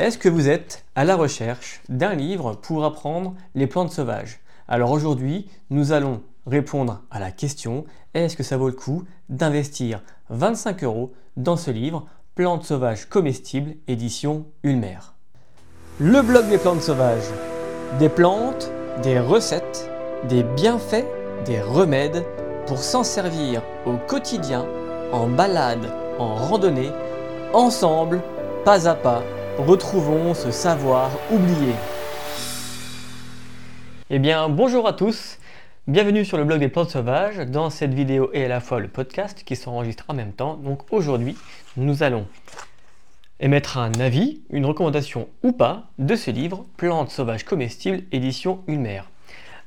Est-ce que vous êtes à la recherche d'un livre pour apprendre les plantes sauvages? Alors aujourd'hui, nous allons répondre à la question est-ce que ça vaut le coup d'investir 25 euros dans ce livre Plantes sauvages comestibles, édition Ulmer? Le blog des plantes sauvages. Des plantes, des recettes, des bienfaits, des remèdes pour s'en servir au quotidien, en balade, en randonnée, ensemble, pas à pas retrouvons ce savoir oublié. Eh bien, bonjour à tous, bienvenue sur le blog des plantes sauvages. Dans cette vidéo et à la fois le podcast qui s'enregistre en même temps. Donc aujourd'hui, nous allons émettre un avis, une recommandation ou pas de ce livre Plantes sauvages comestibles édition Ulmer.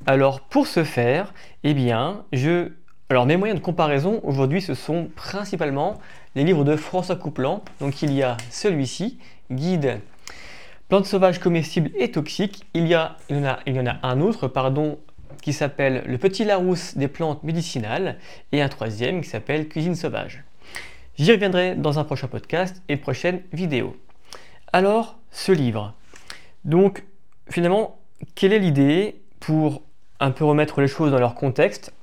Alors pour ce faire, eh bien, je alors mes moyens de comparaison aujourd'hui ce sont principalement les livres de François Couplan. Donc il y a celui-ci guide plantes sauvages comestibles et toxiques. Il y, en a, il y en a un autre pardon, qui s'appelle Le Petit Larousse des plantes médicinales et un troisième qui s'appelle Cuisine sauvage. J'y reviendrai dans un prochain podcast et prochaine vidéo. Alors, ce livre. Donc, finalement, quelle est l'idée pour un peu remettre les choses dans leur contexte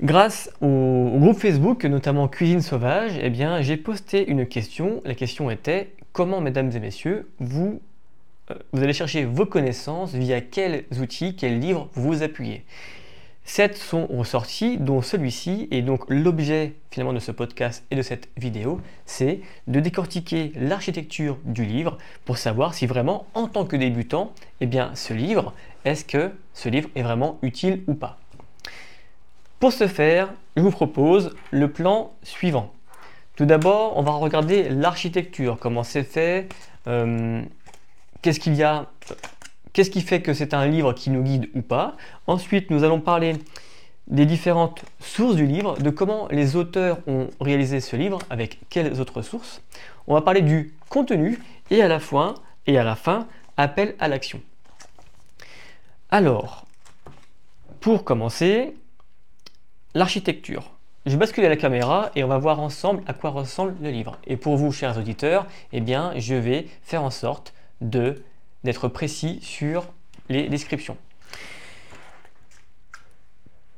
Grâce au, groupe Facebook, notamment Cuisine Sauvage, eh j'ai posté une question. La question était comment, mesdames et messieurs, vous, euh, vous allez chercher vos connaissances via quels outils, quels livres vous appuyez? Sept sont ressortis, dont celui-ci, et donc l'objet finalement de ce podcast et de cette vidéo, c'est de décortiquer l'architecture du livre pour savoir si vraiment, en tant que débutant, eh bien, ce livre, est-ce que ce livre est vraiment utile ou pas. Pour ce faire, je vous propose le plan suivant. Tout d'abord, on va regarder l'architecture, comment c'est fait, euh, qu'est-ce qu'il y a, qu'est-ce qui fait que c'est un livre qui nous guide ou pas. Ensuite, nous allons parler des différentes sources du livre, de comment les auteurs ont réalisé ce livre, avec quelles autres sources. On va parler du contenu et à la fin, et à la fin, appel à l'action. Alors, pour commencer, L'architecture. Je bascule à la caméra et on va voir ensemble à quoi ressemble le livre. Et pour vous, chers auditeurs, eh bien, je vais faire en sorte de d'être précis sur les descriptions.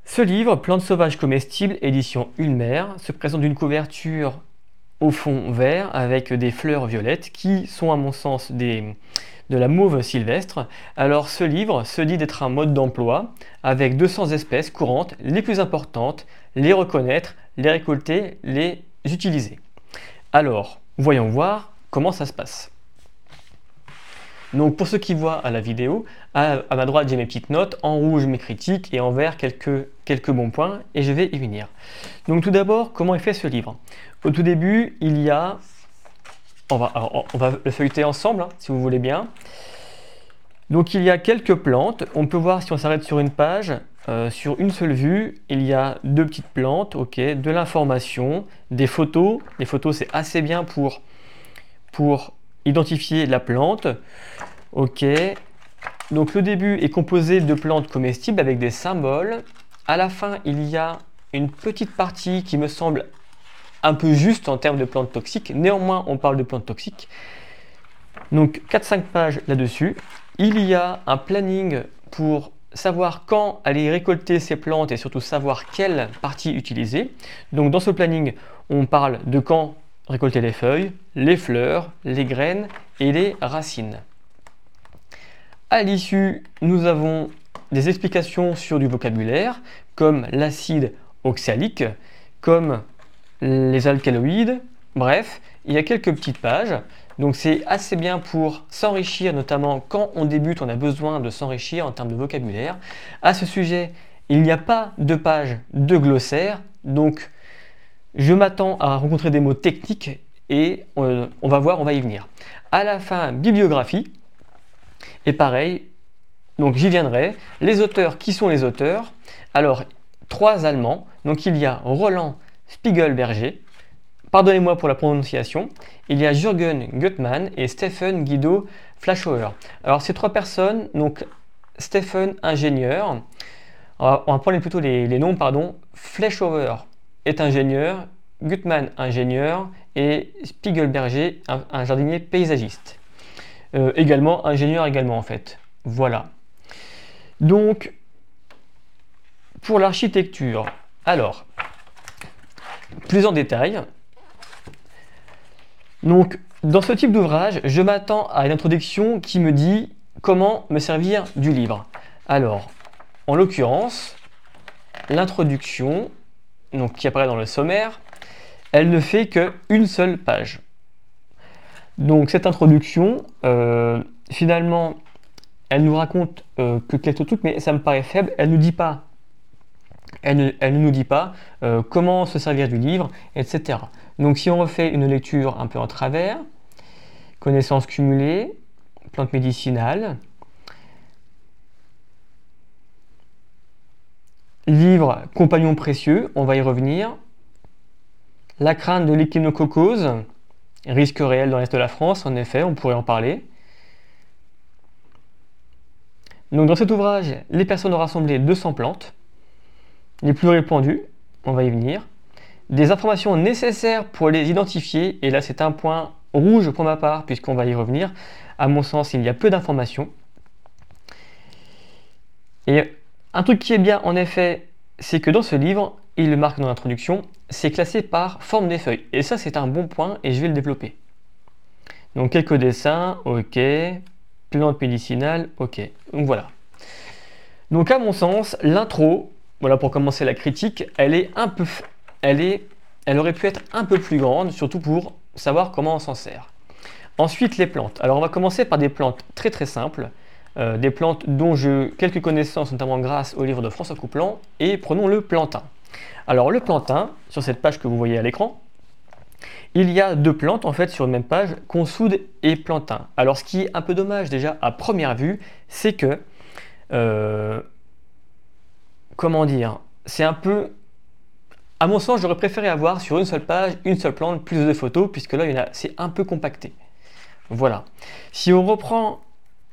Ce livre, Plantes sauvages comestibles, édition Ulmer, se présente d'une couverture au fond vert avec des fleurs violettes qui sont à mon sens des, de la mauve sylvestre. Alors ce livre se dit d'être un mode d'emploi avec 200 espèces courantes les plus importantes, les reconnaître, les récolter, les utiliser. Alors, voyons voir comment ça se passe. Donc pour ceux qui voient à la vidéo, à, ma droite j'ai mes petites notes, en rouge mes critiques et en vert quelques, quelques bons points et je vais y venir. Donc tout d'abord, comment est fait ce livre? Au tout début, il y a on va, on va le feuilleter ensemble, hein, si vous voulez bien. Donc il y a quelques plantes. On peut voir si on s'arrête sur une page, euh, sur une seule vue, il y a deux petites plantes, ok, de l'information, des photos. Les photos c'est assez bien pour, pour identifier la plante. Ok. Donc le début est composé de plantes comestibles avec des symboles. À la fin, il y a une petite partie qui me semble un peu juste en termes de plantes toxiques. Néanmoins, on parle de plantes toxiques. Donc 4-5 pages là-dessus. Il y a un planning pour savoir quand aller récolter ces plantes et surtout savoir quelle partie utiliser. Donc dans ce planning, on parle de quand récolter les feuilles, les fleurs, les graines et les racines. À l'issue, nous avons des explications sur du vocabulaire comme l'acide oxalique, comme les alcaloïdes, bref, il y a quelques petites pages. Donc c'est assez bien pour s'enrichir, notamment quand on débute, on a besoin de s'enrichir en termes de vocabulaire. À ce sujet, il n'y a pas de page de glossaire, donc je m'attends à rencontrer des mots techniques et on, on, va voir, on va y venir. À la fin, bibliographie. Et pareil, donc j'y viendrai. Les auteurs, qui sont les auteurs? Alors, trois Allemands. Donc il y a Roland Spiegelberger. Pardonnez-moi pour la prononciation. Il y a Jürgen Gutmann et Stephen Guido Flaschauer. Alors ces trois personnes, donc Stephen ingénieur, on va, prendre plutôt les, noms, pardon. Flaschauer est ingénieur, Gutmann, ingénieur, et Spiegelberger, un, jardinier paysagiste. Euh, également, ingénieur également en fait. Voilà. Donc, pour l'architecture, alors, plus en détail. Donc, dans ce type d'ouvrage, je m'attends à une introduction qui me dit comment me servir du livre. Alors, en l'occurrence, l'introduction, donc qui apparaît dans le sommaire, elle ne fait qu'une seule page. Donc cette introduction, euh, finalement, elle nous raconte euh, que quelques trucs, mais ça me paraît faible. Elle ne nous dit pas, elle ne, nous dit pas euh, comment se servir du livre, etc. Donc si on refait une lecture un peu en travers, connaissances cumulées, plantes médicinales, livre compagnon précieux, on va y revenir, la crainte de l'échinococose, risque réel dans l'Est de la France, en effet, on pourrait en parler. Donc dans cet ouvrage, les personnes ont rassemblé 200 plantes, les plus répandues, on va y venir, des informations nécessaires pour les identifier, et là c'est un point rouge pour ma part, puisqu'on va y revenir. À mon sens, il y a peu d'informations. Et un truc qui est bien en effet, c'est que dans ce livre, il le marque dans l'introduction, c'est classé par forme des feuilles. Et ça, c'est un bon point et je vais le développer. Donc quelques dessins, ok. Plantes médicinales, ok. Donc voilà. Donc à mon sens, l'intro, voilà pour commencer la critique, elle aurait pu être un peu plus grande, surtout pour savoir comment on s'en sert. Ensuite, les plantes. Alors on va commencer par des plantes très très simples. Euh, des plantes dont j'ai quelques connaissances, notamment grâce au livre de François Couplan, et prenons le plantain. Alors le plantain, sur cette page que vous voyez à l'écran, il y a deux plantes en fait sur une même page, consoude et plantain. Alors ce qui est un peu dommage déjà à première vue, c'est que, euh, comment dire, c'est un peu, à mon sens, j'aurais préféré avoir sur une seule page, une seule plante, plus de photos, puisque là, c'est un peu compacté. Voilà. Si on reprend,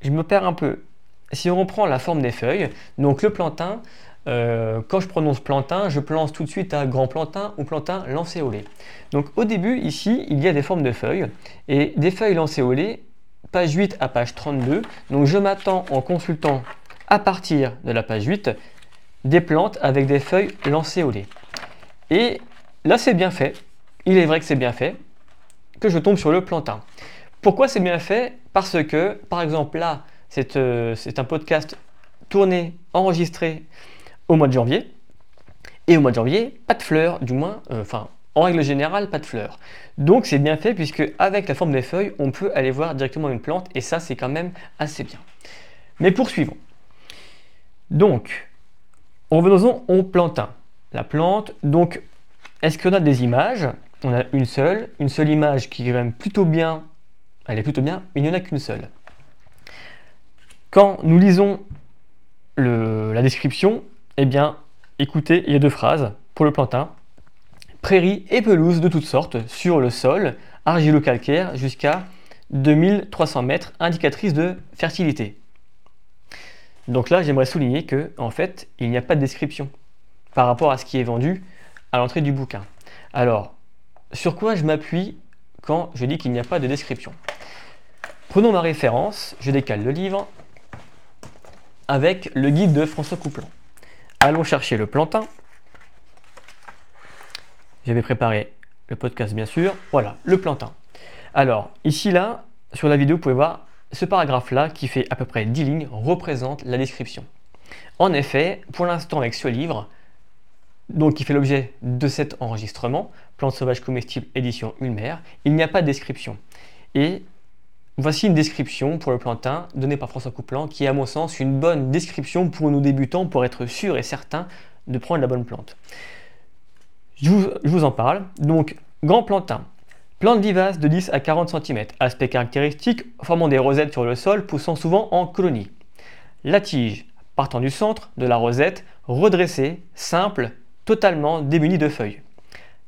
je me perds un peu, si on reprend la forme des feuilles, donc le plantain, euh, quand je prononce plantain, je pense tout de suite à grand plantain ou plantain lancéolé. Donc au début, ici, il y a des formes de feuilles, et des feuilles lancéolées, page 8 à page 32. Donc je m'attends en consultant à partir de la page 8 des plantes avec des feuilles lancéolées. Et là, c'est bien fait. Il est vrai que c'est bien fait, que je tombe sur le plantain. Pourquoi c'est bien fait? Parce que, par exemple, là, c'est euh, un podcast tourné, enregistré au mois de janvier. Et au mois de janvier, pas de fleurs, du moins, euh, enfin, en règle générale, pas de fleurs. Donc c'est bien fait puisque avec la forme des feuilles, on peut aller voir directement une plante et ça c'est quand même assez bien. Mais poursuivons. Donc, revenons au plantain. La plante, donc, est-ce qu'on a des images? On a une seule, une seule image qui est quand même plutôt bien, elle est plutôt bien, mais il n'y en a qu'une seule. Quand nous lisons la description, eh bien, écoutez, il y a deux phrases pour le plantain. Prairies et pelouses de toutes sortes sur le sol, argilo-calcaire jusqu'à 2300 mètres, indicatrice de fertilité. Donc là, j'aimerais souligner que, en fait, il n'y a pas de description par rapport à ce qui est vendu à l'entrée du bouquin. Alors, sur quoi je m'appuie quand je dis qu'il n'y a pas de description? Prenons ma référence, je décale le livre avec le guide de François Couplan. Allons chercher le plantain. J'avais préparé le podcast bien sûr. Voilà, le plantain. Alors, ici là, sur la vidéo, vous pouvez voir ce paragraphe-là qui fait à peu près 10 lignes représente la description. En effet, pour l'instant avec ce livre, donc qui fait l'objet de cet enregistrement, Plantes sauvages comestibles édition Ulmer, il n'y a pas de description. Et Voici une description pour le plantain donnée par François Couplan, qui est à mon sens une bonne description pour nous débutants pour être sûr et certain de prendre la bonne plante. Je vous, en parle. Donc, grand plantain. Plante vivace de 10 à 40 cm. Aspect caractéristique, formant des rosettes sur le sol, poussant souvent en colonie. La tige, partant du centre de la rosette, redressée, simple, totalement démunie de feuilles.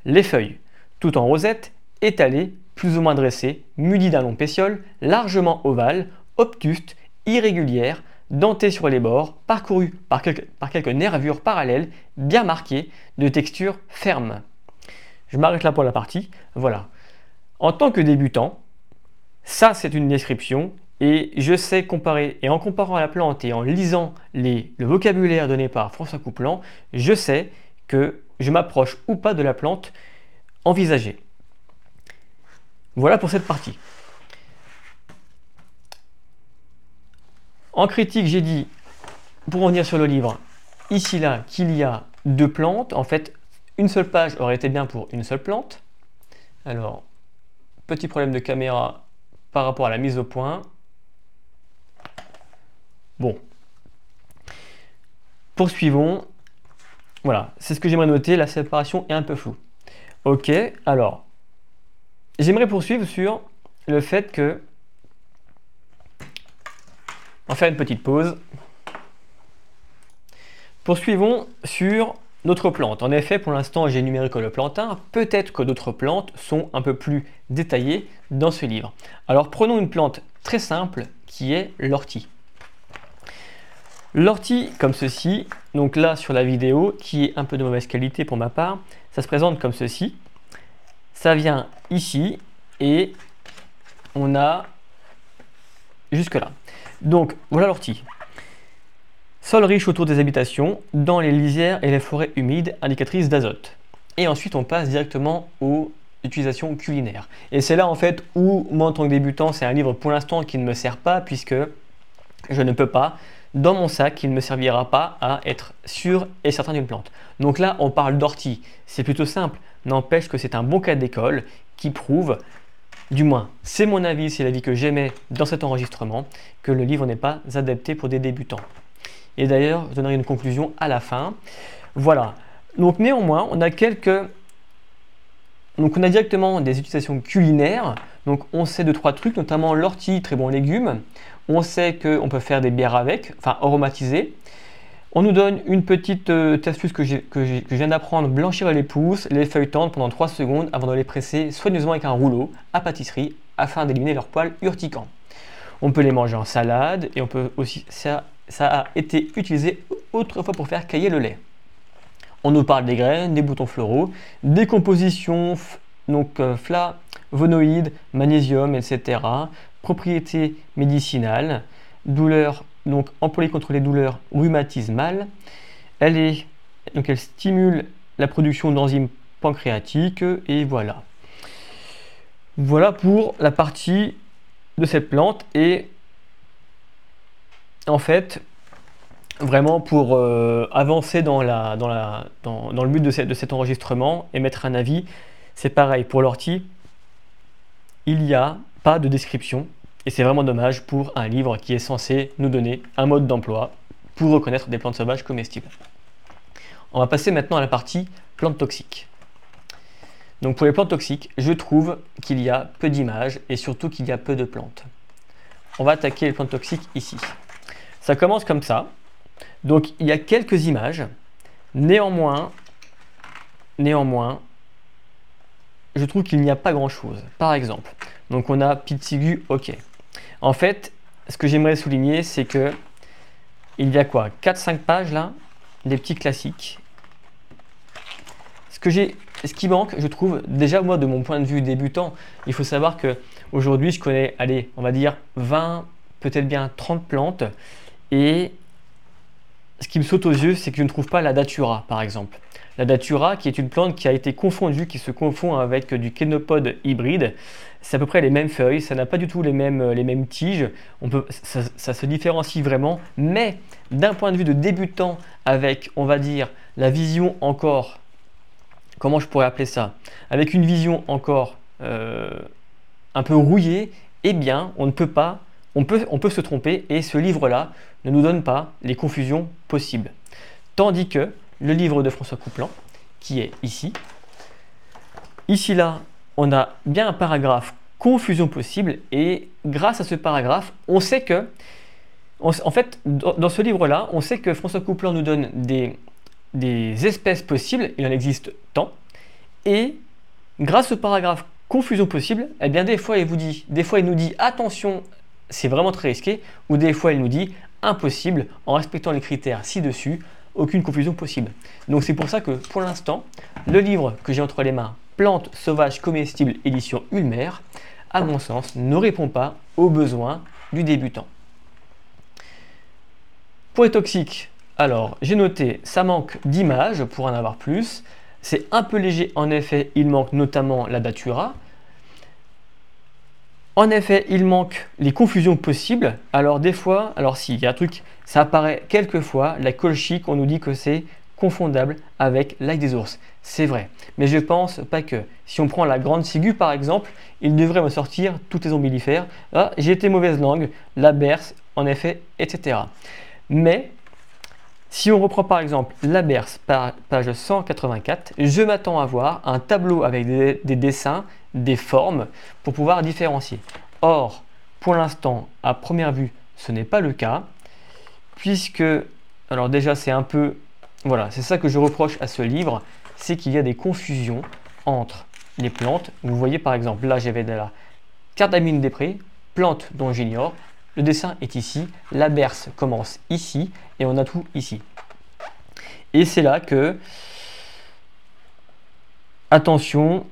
Les feuilles, tout en rosette, étalées, plus ou moins dressée, munie d'un long pétiole, largement ovale, obtuste, irrégulière, dentée sur les bords, parcourue par quelques, par quelques nervures parallèles, bien marquées, de texture ferme. Je m'arrête là pour la partie. Voilà. En tant que débutant, ça c'est une description et je sais comparer, et en comparant la plante et en lisant le vocabulaire donné par François Couplan, je sais que je m'approche ou pas de la plante envisagée. Voilà pour cette partie. En critique, j'ai dit, pour revenir sur le livre, ici là, qu'il y a deux plantes. En fait, une seule page aurait été bien pour une seule plante. Alors, petit problème de caméra par rapport à la mise au point. Bon. Poursuivons. Voilà, c'est ce que j'aimerais noter. La séparation est un peu floue. Ok, alors, j'aimerais poursuivre sur le fait que. On va faire une petite pause. Poursuivons sur notre plante. En effet, pour l'instant, j'ai énuméré que le plantain. Peut-être que d'autres plantes sont un peu plus détaillées dans ce livre. Alors, prenons une plante très simple qui est l'ortie. L'ortie comme ceci, donc là sur la vidéo, qui est un peu de mauvaise qualité pour ma part, ça se présente comme ceci. Ça vient ici et on a jusque là. Donc voilà l'ortie. Sol riche autour des habitations, dans les lisières et les forêts humides, indicatrices d'azote. Et ensuite on passe directement aux utilisations culinaires. Et c'est là en fait où moi en tant que débutant, c'est un livre pour l'instant qui ne me sert pas puisque je ne peux pas dans mon sac, il ne me servira pas à être sûr et certain d'une plante. Donc là, on parle d'ortie. C'est plutôt simple, n'empêche que c'est un bon cas d'école qui prouve, du moins c'est mon avis, c'est l'avis que j'aimais dans cet enregistrement, que le livre n'est pas adapté pour des débutants. Et d'ailleurs, je donnerai une conclusion à la fin. Voilà. Donc néanmoins, on a quelques... Donc on a directement des utilisations culinaires. Donc on sait deux trois trucs, notamment l'ortie, très bon légume. On sait qu'on peut faire des bières avec, enfin aromatiser. On nous donne une petite euh, astuce que, que, je viens d'apprendre, blanchir les pousses, les feuilletons pendant 3 secondes avant de les presser soigneusement avec un rouleau à pâtisserie afin d'éliminer leurs poils urticants. On peut les manger en salade et on peut aussi ça, ça a été utilisé autrefois pour faire cailler le lait. On nous parle des graines, des boutons floraux, des compositions donc euh, flavonoïdes, magnésium, etc propriétés médicinales, douleur, donc employée contre les douleurs rhumatismales. Elle, est, donc elle stimule la production d'enzymes pancréatiques et voilà. Voilà pour la partie de cette plante et en fait vraiment pour euh, avancer dans, le but de, cet enregistrement et mettre un avis, c'est pareil pour l'ortie. Il y a pas de description. Et c'est vraiment dommage pour un livre qui est censé nous donner un mode d'emploi pour reconnaître des plantes sauvages comestibles. On va passer maintenant à la partie plantes toxiques. Donc pour les plantes toxiques, je trouve qu'il y a peu d'images et surtout qu'il y a peu de plantes. On va attaquer les plantes toxiques ici. Ça commence comme ça. Donc il y a quelques images. Néanmoins, néanmoins, je trouve qu'il n'y a pas grand-chose. Par exemple, donc on a Pitsigu, ok. En fait, ce que j'aimerais souligner, c'est que il y a quoi 4-5 pages là, des petits classiques. Ce, que j'ai, ce qui manque, je trouve, déjà moi de mon point de vue débutant, il faut savoir que aujourd'hui je connais, allez, on va dire 20, peut-être bien 30 plantes. Et ce qui me saute aux yeux, c'est que je ne trouve pas la datura, par exemple. La datura, qui est une plante qui a été confondue, qui se confond avec du kénopode hybride, c'est à peu près les mêmes feuilles, ça n'a pas du tout les mêmes, tiges, on peut, ça, se différencie vraiment, mais d'un point de vue de débutant, avec, on va dire, la vision encore, comment je pourrais appeler ça, avec une vision encore euh, un peu rouillée, eh bien, on ne peut pas, on peut, se tromper, et ce livre-là ne nous donne pas les confusions possibles. Tandis que le livre de François Couplan, qui est ici. Ici, là, on a bien un paragraphe confusion possible et grâce à ce paragraphe, on sait que, en fait, dans ce livre-là, on sait que François Couplan nous donne des, espèces possibles, il en existe tant, et grâce au paragraphe confusion possible, eh bien des fois vous dit, des fois il nous dit attention, c'est vraiment très risqué, ou des fois il nous dit impossible en respectant les critères ci-dessus, aucune confusion possible. Donc c'est pour ça que pour l'instant, le livre que j'ai entre les mains Plantes sauvages comestibles édition Ulmer, à mon sens, ne répond pas aux besoins du débutant. Pour les toxiques, alors j'ai noté, ça manque d'images pour en avoir plus. C'est un peu léger, en effet, il manque notamment la datura. En effet, il manque les confusions possibles. Alors des fois, alors s'il y a un truc, ça apparaît quelquefois, la colchique, on nous dit que c'est confondable avec l'ail des ours. C'est vrai. Mais je pense pas que. Si on prend la grande ciguë par exemple, il devrait me sortir toutes les ombellifères. Ah, j'ai été mauvaise langue, la berce, en effet, etc. Mais si on reprend par exemple la berce, page 184, je m'attends à voir un tableau avec des, dessins, des formes, pour pouvoir différencier. Or, pour l'instant, à première vue, ce n'est pas le cas, puisque, alors déjà c'est un peu, voilà, c'est ça que je reproche à ce livre, c'est qu'il y a des confusions entre les plantes. Vous voyez par exemple, là j'avais de la cardamine des prés, plante dont j'ignore, le dessin est ici, la berce commence ici et on a tout ici. Et c'est là que, attention,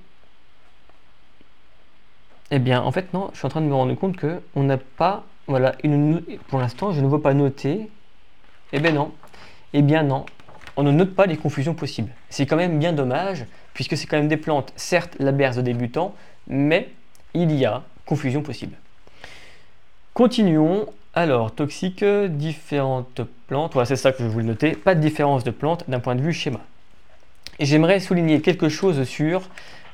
eh bien en fait non, je suis en train de me rendre compte que on n'a pas, voilà, une, pour l'instant je ne veux pas noter, eh bien non, eh bien non, on ne note pas les confusions possibles. C'est quand même bien dommage, puisque c'est quand même des plantes, certes la berce de débutant, mais il y a confusion possible. Continuons. Alors, toxique, différentes plantes. Voilà, c'est ça que je voulais noter. Pas de différence de plantes d'un point de vue schéma. J'aimerais souligner quelque chose sur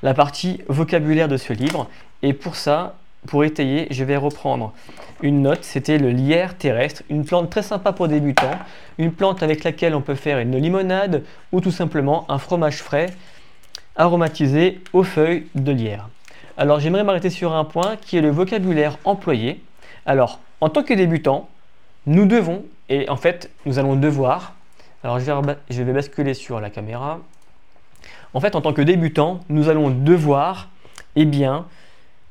la partie vocabulaire de ce livre. Et pour ça, pour étayer, je vais reprendre une note. C'était le lierre terrestre, une plante très sympa pour débutants. Une plante avec laquelle on peut faire une limonade ou tout simplement un fromage frais aromatisé aux feuilles de lierre. Alors, j'aimerais m'arrêter sur un point qui est le vocabulaire employé. Alors, en tant que débutant, nous devons, et en fait, nous allons devoir, alors je vais, basculer sur la caméra. En fait, en tant que débutant, nous allons devoir, eh bien,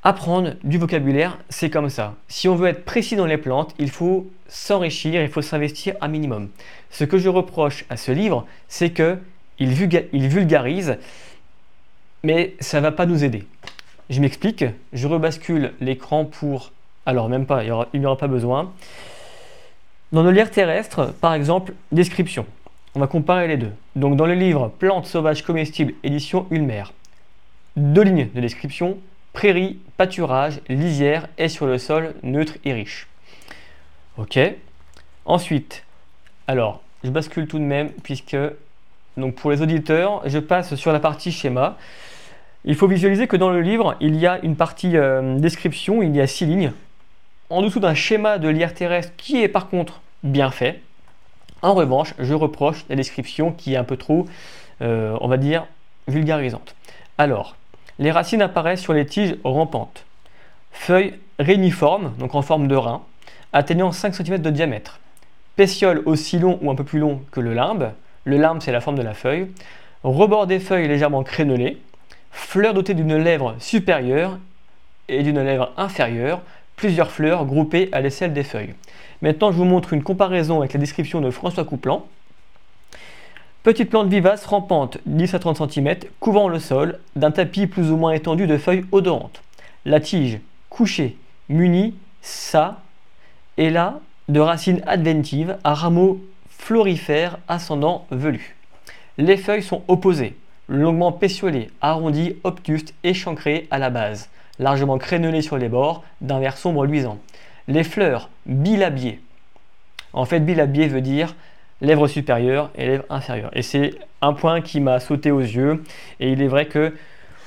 apprendre du vocabulaire, c'est comme ça. Si on veut être précis dans les plantes, il faut s'enrichir, il faut s'investir un minimum. Ce que je reproche à ce livre, c'est que il, vulgarise, mais ça ne va pas nous aider. Je m'explique, je rebascule l'écran pour alors même pas, il n'y aura, pas besoin. Dans le lierre terrestre, par exemple, description. On va comparer les deux. Donc dans le livre Plantes sauvages comestibles, édition Ulmer, deux lignes de description, prairie, pâturage, lisière et sur le sol neutre et riche. Ok. Ensuite, alors, je bascule tout de même puisque, donc pour les auditeurs, je passe sur la partie schéma. Il faut visualiser que dans le livre, il y a une partie euh, description, il y a six lignes en dessous d'un schéma de l'IR terrestre qui est par contre bien fait. En revanche, je reproche la description qui est un peu trop, euh, on va dire, vulgarisante. Alors, les racines apparaissent sur les tiges rampantes. Feuilles réniformes, donc en forme de rein, atteignant 5 cm de diamètre. Pétiole aussi long ou un peu plus long que le limbe. Le limbe, c'est la forme de la feuille. Rebord des feuilles légèrement crénelées. Fleurs dotées d'une lèvre supérieure et d'une lèvre inférieure, plusieurs fleurs groupées à l'aisselle des feuilles. Maintenant, je vous montre une comparaison avec la description de François Couplan. Petite plante vivace rampante 10 à 30 cm, couvrant le sol d'un tapis plus ou moins étendu de feuilles odorantes. La tige couchée, munie, ça et là de racines adventives à rameaux florifères ascendant velus. Les feuilles sont opposées, longuement pétiolées, arrondies, obtustes, échancrées à la base largement crénelé sur les bords, d'un vert sombre luisant. Les fleurs bilabiées. En fait, bilabié veut dire lèvres supérieures et lèvres inférieures. Et c'est un point qui m'a sauté aux yeux. Et il est vrai que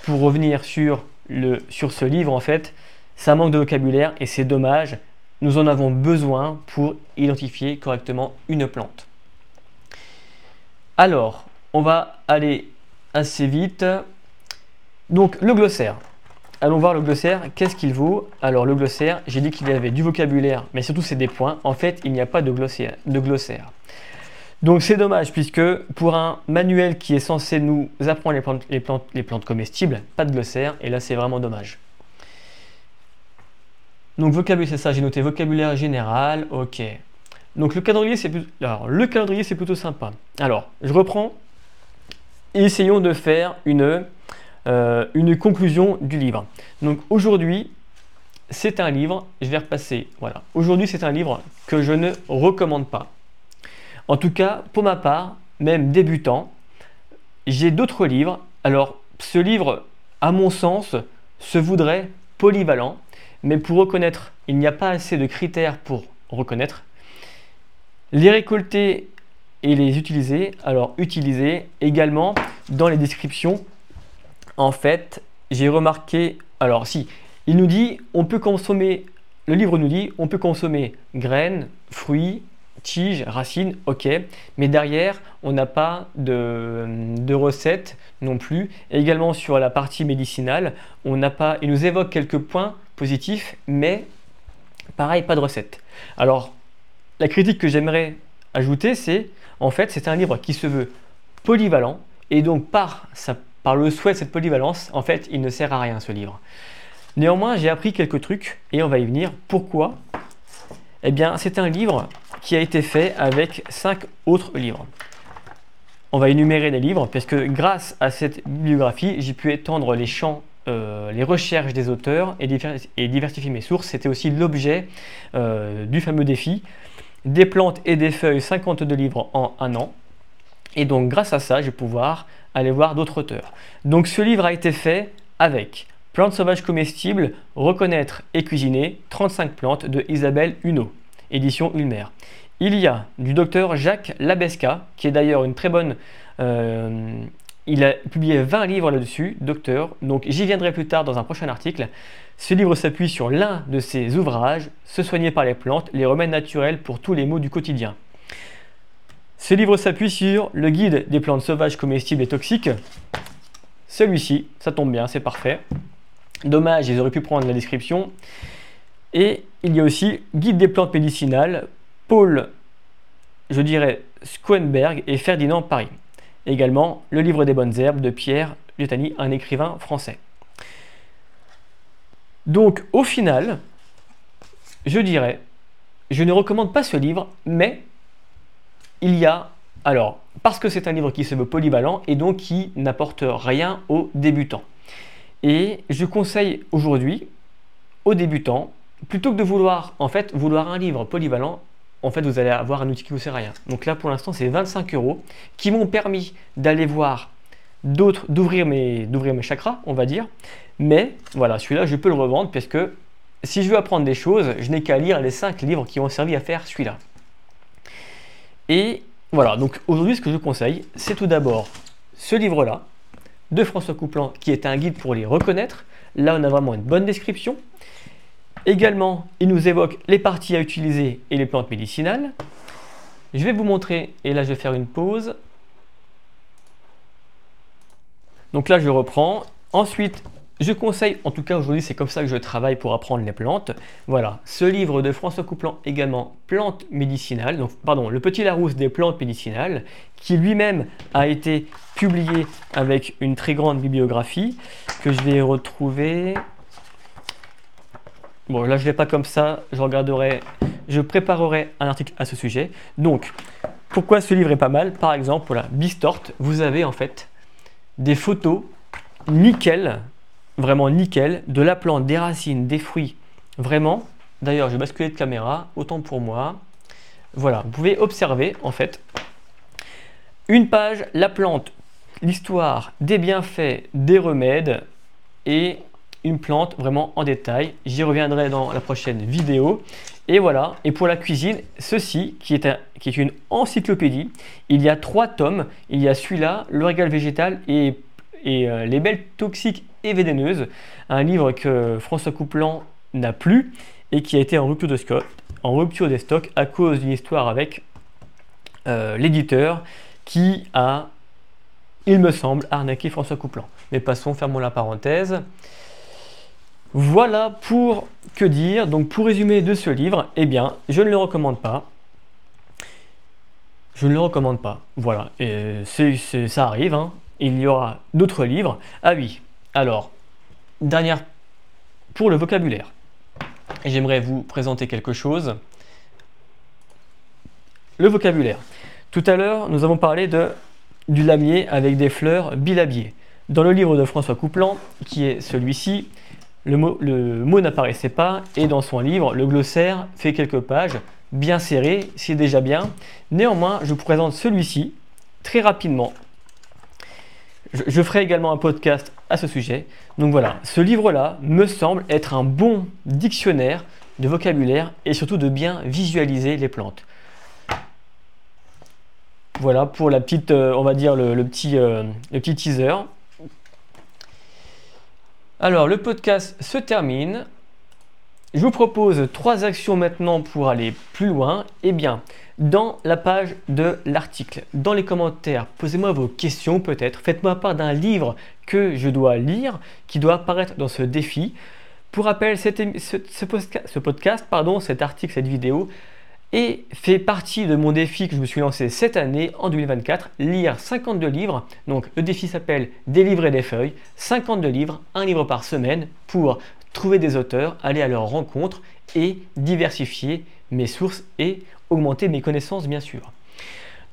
pour revenir sur, ce livre, en fait, ça manque de vocabulaire et c'est dommage. Nous en avons besoin pour identifier correctement une plante. Alors, on va aller assez vite. Donc, le glossaire. Allons voir le glossaire, qu'est-ce qu'il vaut? Alors le glossaire, j'ai dit qu'il y avait du vocabulaire, mais surtout c'est des points. En fait, il n'y a pas. De glossaire. Donc c'est dommage puisque pour un manuel qui est censé nous apprendre les plantes, les plantes, les plantes comestibles, pas de glossaire, et là c'est vraiment dommage. Donc vocabulaire, c'est ça, j'ai noté vocabulaire général, ok. Donc le calendrier, c'est c'est plutôt sympa. Alors, je reprends. Essayons de faire une euh, une conclusion du livre. Donc aujourd'hui, c'est un livre, je vais repasser, voilà. Aujourd'hui, c'est un livre que je ne recommande pas. En tout cas, pour ma part, même débutant, j'ai d'autres livres. Alors, ce livre, à mon sens, se voudrait polyvalent, mais pour reconnaître, il n'y a pas assez de critères pour reconnaître. Les récolter et les utiliser, alors utiliser également dans les descriptions. En fait, j'ai remarqué, alors si, il nous dit, on peut consommer, le livre nous dit, on peut consommer graines, fruits, tiges, racines, ok, mais derrière, on n'a pas de, recettes non plus. Également sur la partie médicinale, on n'a pas, il nous évoque quelques points positifs, mais pareil, pas de recettes. Alors, la critique que j'aimerais ajouter, c'est en fait, c'est un livre qui se veut polyvalent, et donc par le souhait de cette polyvalence, en fait, il ne sert à rien ce livre. Néanmoins, j'ai appris quelques trucs, et on va y venir. Pourquoi? Eh bien, c'est un livre qui a été fait avec cinq autres livres. On va énumérer les livres, parce que grâce à cette bibliographie, j'ai pu étendre les champs euh, les recherches des auteurs et, diversifier mes sources. C'était aussi l'objet euh, du fameux défi. Des plantes et des feuilles, 52 livres en un an. Et donc grâce à ça, je vais pouvoir aller voir d'autres auteurs. Donc ce livre a été fait avec Plantes sauvages comestibles, reconnaître et cuisiner, 35 plantes de Isabelle Huneau, édition Ulmer. Il y a du docteur Jacques Labesca, qui est d'ailleurs une très bonne euh, il a publié 20 livres là-dessus, docteur, donc j'y viendrai plus tard dans un prochain article. Ce livre s'appuie sur l'un de ses ouvrages, Se soigner par les plantes, les remèdes naturels pour tous les maux du quotidien. Ce livre s'appuie sur le guide des plantes sauvages comestibles et toxiques. Celui-ci, ça tombe bien, c'est parfait. Dommage, ils auraient pu prendre la description. Et il y a aussi Guide des plantes médicinales, Paul, je dirais, Schoenberg et Ferdinand Paris. Également, Le livre des bonnes herbes de Pierre Liotani, un écrivain français. Donc, au final, je dirais, je ne recommande pas ce livre, mais il y a, alors, parce que c'est un livre qui se veut polyvalent et donc qui n'apporte rien aux débutants. Et je conseille aujourd'hui aux débutants, plutôt que de vouloir, en fait, vouloir un livre polyvalent, en fait, vous allez avoir un outil qui vous sert à rien. Donc là, pour l'instant, c'est 25 euros qui m'ont permis d'aller voir d'autres, d'ouvrir mes, d'ouvrir chakras, on va dire. Mais voilà, celui-là, je peux le revendre parce que si je veux apprendre des choses, je n'ai qu'à lire les 5 livres qui ont servi à faire celui-là. Et voilà, donc aujourd'hui, ce que je conseille, c'est tout d'abord ce livre-là de François Couplan qui est un guide pour les reconnaître. Là, on a vraiment une bonne description. Également, il nous évoque les parties à utiliser et les plantes médicinales. Je vais vous montrer, et là je vais faire une pause. Donc là je reprends. Ensuite, je conseille, en tout cas aujourd'hui c'est comme ça que je travaille pour apprendre les plantes. Voilà, ce livre de François Couplan également, Plantes médicinales, donc pardon, le petit Larousse des plantes médicinales, qui lui-même a été publié avec une très grande bibliographie que je vais retrouver. Bon, là, je ne vais pas comme ça. Je regarderai, je préparerai un article à ce sujet. Donc, pourquoi ce livre est pas mal? Par exemple, voilà, Bistort, vous avez en fait des photos nickel, vraiment nickel, de la plante, des racines, des fruits. Vraiment. D'ailleurs, je vais basculer de caméra, autant pour moi. Voilà, vous pouvez observer en fait une page, la plante, l'histoire, des bienfaits, des remèdes et une plante vraiment en détail. J'y reviendrai dans la prochaine vidéo. Et voilà, et pour la cuisine, ceci qui est, qui est une encyclopédie. Il y a trois tomes. Il y a celui-là, le régal végétal et, et euh, les belles toxiques et vénéneuses. Un livre que François Couplan n'a plus et qui a été en rupture, de en rupture des stocks à cause d'une histoire avec euh, l'éditeur qui a, il me semble, arnaqué François Couplan. Mais passons, fermons la parenthèse. Voilà pour que dire. Donc pour résumer de ce livre, eh bien, je ne le recommande pas. Je ne le recommande pas. Voilà, et ça arrive. Hein. Il y aura d'autres livres. Ah oui, alors, dernière pour le vocabulaire. J'aimerais vous présenter quelque chose. Le vocabulaire. Tout à l'heure, nous avons parlé du lamier avec des fleurs bilabiées. Dans le livre de François Couplan, qui est celui-ci, le mot, mot n'apparaissait pas et dans son livre, le glossaire fait quelques pages, bien serré, c'est déjà bien. Néanmoins, je vous présente celui-ci très rapidement. Je, ferai également un podcast à ce sujet. Donc voilà, ce livre-là me semble être un bon dictionnaire de vocabulaire et surtout de bien visualiser les plantes. Voilà pour la petite, euh, on va dire le, petit, euh, le petit teaser. Alors le podcast se termine. Je vous propose trois actions maintenant pour aller plus loin. Eh bien, dans la page de l'article, dans les commentaires, posez-moi vos questions peut-être. Faites-moi part d'un livre que je dois lire, qui doit apparaître dans ce défi. Pour rappel, ce, podcast, pardon, cet article, cette vidéo, et fait partie de mon défi que je me suis lancé cette année en 2024, lire 52 livres. Donc le défi s'appelle Délivrer des feuilles, 52 livres, un livre par semaine pour trouver des auteurs, aller à leur rencontre et diversifier mes sources et augmenter mes connaissances bien sûr.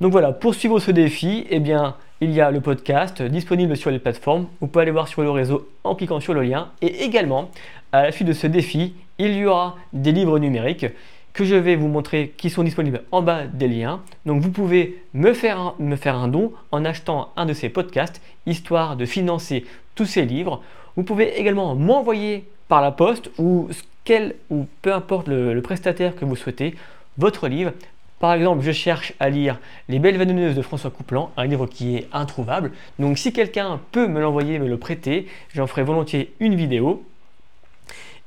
Donc voilà, pour suivre ce défi, eh bien, il y a le podcast disponible sur les plateformes. Vous pouvez aller voir sur le réseau en cliquant sur le lien. Et également, à la suite de ce défi, il y aura des livres numériques que je vais vous montrer qui sont disponibles en bas des liens. Donc vous pouvez me faire un, don en achetant un de ces podcasts, histoire de financer tous ces livres. Vous pouvez également m'envoyer par la poste ou, quel, ou peu importe le, prestataire que vous souhaitez, votre livre. Par exemple, je cherche à lire Les Belles Veneneuses de François Couplan, un livre qui est introuvable. Donc si quelqu'un peut me l'envoyer, me le prêter, j'en ferai volontiers une vidéo.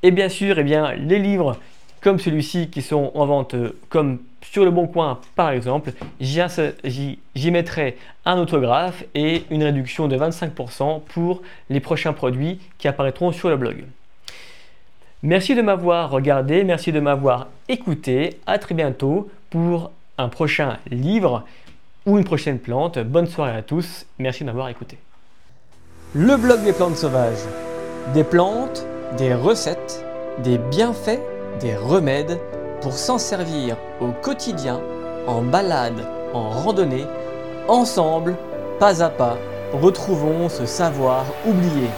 Et bien sûr, eh bien, les livres comme celui-ci qui sont en vente euh, comme sur le bon coin par exemple, j'y mettrai un autographe et une réduction de 25% pour les prochains produits qui apparaîtront sur le blog. Merci de m'avoir regardé, merci de m'avoir écouté. À très bientôt pour un prochain livre ou une prochaine plante. Bonne soirée à tous. Merci de m'avoir écouté. Le blog des plantes sauvages. Des plantes, des recettes, des bienfaits des remèdes pour s'en servir au quotidien, en balade, en randonnée, ensemble, pas à pas, retrouvons ce savoir oublié.